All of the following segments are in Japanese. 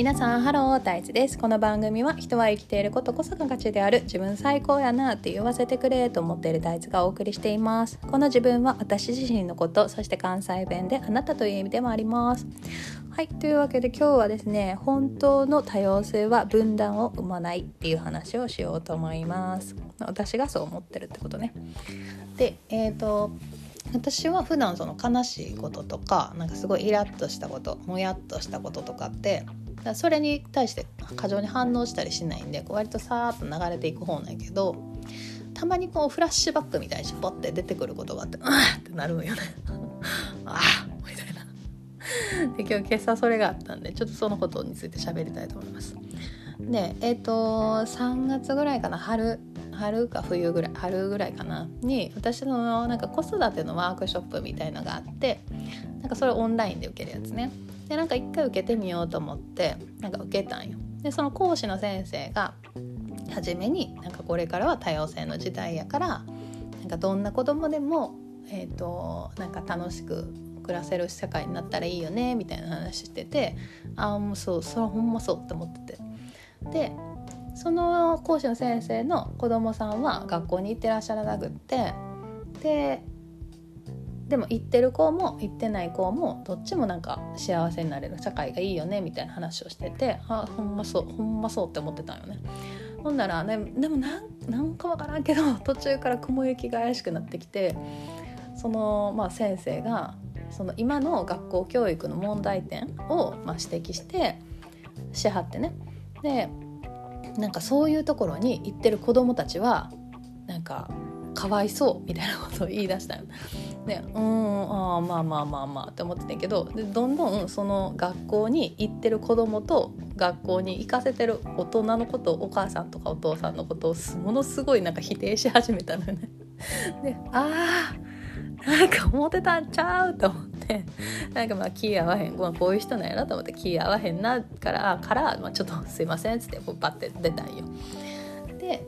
皆さんハロー大地です。この番組は人は生きていることこそが価値である自分最高やなって言わせてくれと思っている大地がお送りしています。この自分は私自身のことそして関西弁であなたという意味でもあります。はいというわけで今日はですね本当の多様性は分断を生まないっていう話をしようと思います。私がそう思ってるってことね。でえっ、ー、と私は普段その悲しいこととかなんかすごいイラッとしたこともやっとしたこととかってだそれに対して過剰に反応したりしないんでこう割とさーっと流れていく方なんやけどたまにこうフラッシュバックみたいにポッて出てくることがあって「うん!」ってなるんよね。ああみたいな。で今日今朝それがあったんでちょっとそのことについて喋りたいと思います。でえっ、ー、と3月ぐらいかな春春か冬ぐらい春ぐらいかなに私のなんか子育てのワークショップみたいのがあってなんかそれオンラインで受けるやつねでなんか一回受けてみようと思ってなんか受けたんよ。でその講師の先生が初めになんかこれからは多様性の時代やからなんかどんな子供でもえーと、なんか楽しく暮らせる世界になったらいいよねみたいな話しててああもうそうそれはほんまそうって思ってて。でその講師の先生の子供さんは学校に行ってらっしゃらなくってででも行ってる子も行ってない子もどっちもなんか幸せになれる社会がいいよねみたいな話をしててあほんまそうほんまそうって思ってたんよね。ほんなら、ね、でもなんなんかわからんけど 途中から雲行きが怪しくなってきてその、まあ、先生がその今の学校教育の問題点を、まあ、指摘してしはってねでなんかそういうところに行ってる子供たちはなんかかわいそうみたいなことを言い出したよ。でうんあまあまあまあまあって思ってたけどでどんどんその学校に行ってる子供と学校に行かせてる大人のことをお母さんとかお父さんのことをものすごいなんか否定し始めたのね。でああなんか思ってたんちゃうと思ってなんかまあ気合わへん、まあ、こういう人なんやなと思って気合わへんなからから、まあ、ちょっとすいませんっつってパッて出たんよ。で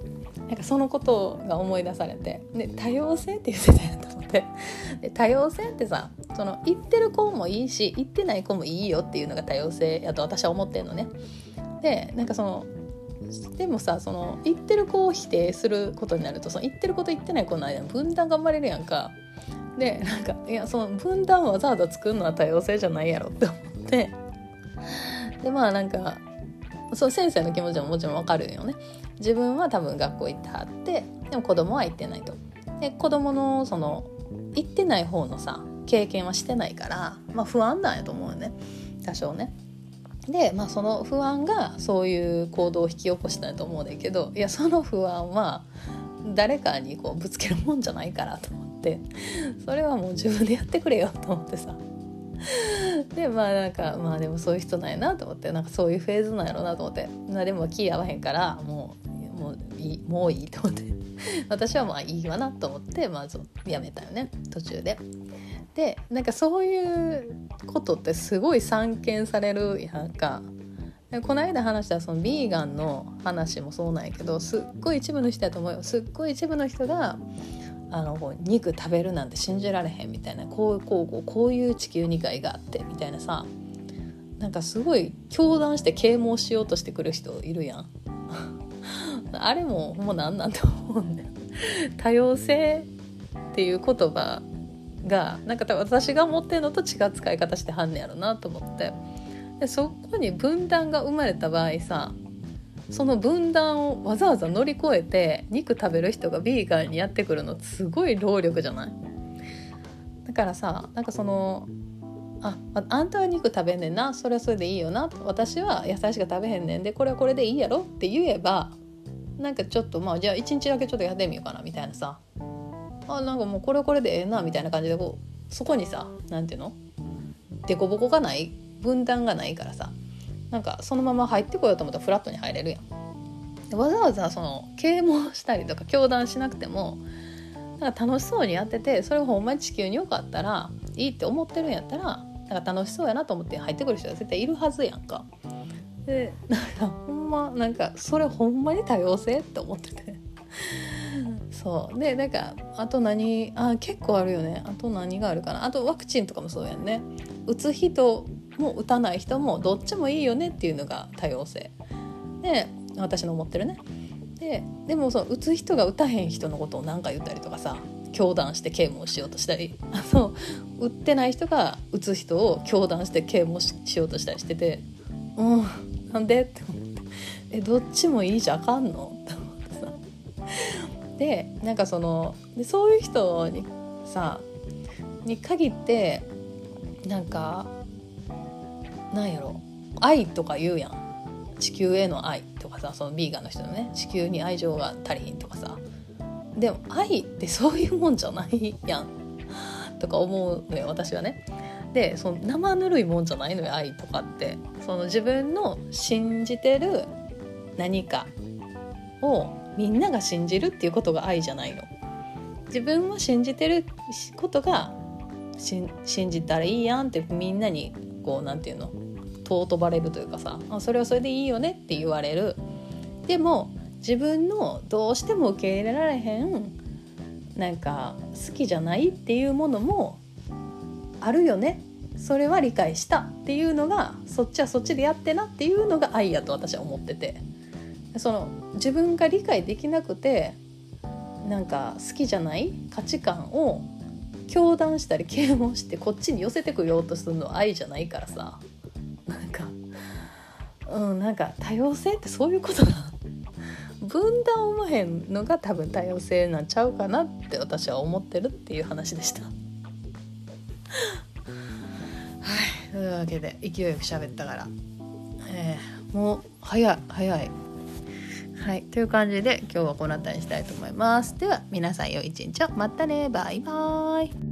なんかそのことが思い出されてで多様性って言ってたんやとで多様性ってさその言ってる子もいいし言ってない子もいいよっていうのが多様性やと私は思ってんのね。でなんかそのでもさその言ってる子を否定することになるとその言ってる子と言ってない子の間に分断が生まれるやんか。でなんかいやその分断わざわざ作るのは多様性じゃないやろって思ってでまあなんかそう先生の気持ちももちろんわかるよね自分は多分学校行ってはってでも子供は行ってないとで子供のその行ってない方のさ経験はしてないからまあ不安なんやと思うよね。多少ね。でまあその不安がそういう行動を引き起こしたんやと思うねんけどいやその不安は誰かにこうぶつけるもんじゃないからと思ってそれはもう自分でやってくれよと思ってさ。でまあなんかまあでもそういう人なんやなと思ってなんかそういうフェーズなんやろうなと思ってまあでも気合わへんからもうもういいもういいと思って 私はまあいいわなと思ってまずやめたよね途中で。でなんかそういうことってすごい散見されるやんか。この間話したそのビーガンの話もそうなんやけどすっごい一部の人やと思うよすっごい一部の人があの肉食べるなんて信じられへんみたいなこうこうこうこういう地球2回があってみたいなさなんかすごい教団して啓蒙しようとしてくる人いるやんあれもほんま何なんて思うん。だ よ多様性っていう言葉がなんか私が思ってるのと違う使い方してはんねやろなと思って。でそこに分断が生まれた場合さその分断をわざわざ乗り越えて肉食べる人がビーガンにやってくるのすごい労力じゃない？だからさなんかそのああんたは肉食べんねんなそれはそれでいいよな私は野菜しか食べへんねんでこれはこれでいいやろって言えばなんかちょっとまあじゃあ一日だけちょっとやってみようかなみたいなさあなんかもうこれこれでええなみたいな感じでこうそこにさ何ていうの？凸凹がない分断がないからさなんかそのまま入ってこようと思ったらフラットに入れるやん。わざわざその啓蒙したりとか教団しなくてもなんか楽しそうにやっててそれがほんまに地球によかったらいいって思ってるんやったらなんか楽しそうやなと思って入ってくる人が絶対いるはずやんか。でなんかほんまなんかそれほんまに多様性って思ってて。そう。でなんかあと何あ結構あるよね。あと何があるかな。あとワクチンとかもそうやんね。打つ人も打たない人もどっちもいいよねっていうのが多様性。で私の思ってるね。ででもその打つ人が打たへん人のことを何か言ったりとかさ強断して啓蒙しようとしたり。あの打ってない人が打つ人を強断して啓蒙しようとしたりしてて。うん。なんで？って思って。えどっちもいいじゃあかんの？って思ってさ。でなんかそのでそういう人にさに限ってなんかなんやろ？愛とか言うやん。地球への愛とかさそのビーガンの人のね。地球に愛情が足りひんとかさ。でも愛ってそういうもんじゃないやん。とか思うのよ私はね。でその生ぬるいもんじゃないのよ愛とかって。その自分の信じてる何かをみんなが信じるっていうことが愛じゃないの。自分は信じてることが信じたらいいやんってみんなにこうなんていうの尊ばれるというかさ。あそれはそれでいいよねって言われる。でも自分のどうしても受け入れられへんなんか好きじゃないっていうものもあるよね。それは理解したっていうのがそっちはそっちでやってなっていうのが愛やと私は思ってて。その自分が理解できなくてなんか好きじゃない価値観を強断したり啓蒙してこっちに寄せてくようとするのは愛じゃないからさ。なんかうんなんか多様性ってそういうことな分断思わへんのが多分多様性なんちゃうかなって私は思ってるっていう話でした。いうわけで勢いよく喋ったから、えー、もう早い早い。はい、という感じで今日はこの辺りにしたいと思います。では皆さん良い一日をまたねバイバーイ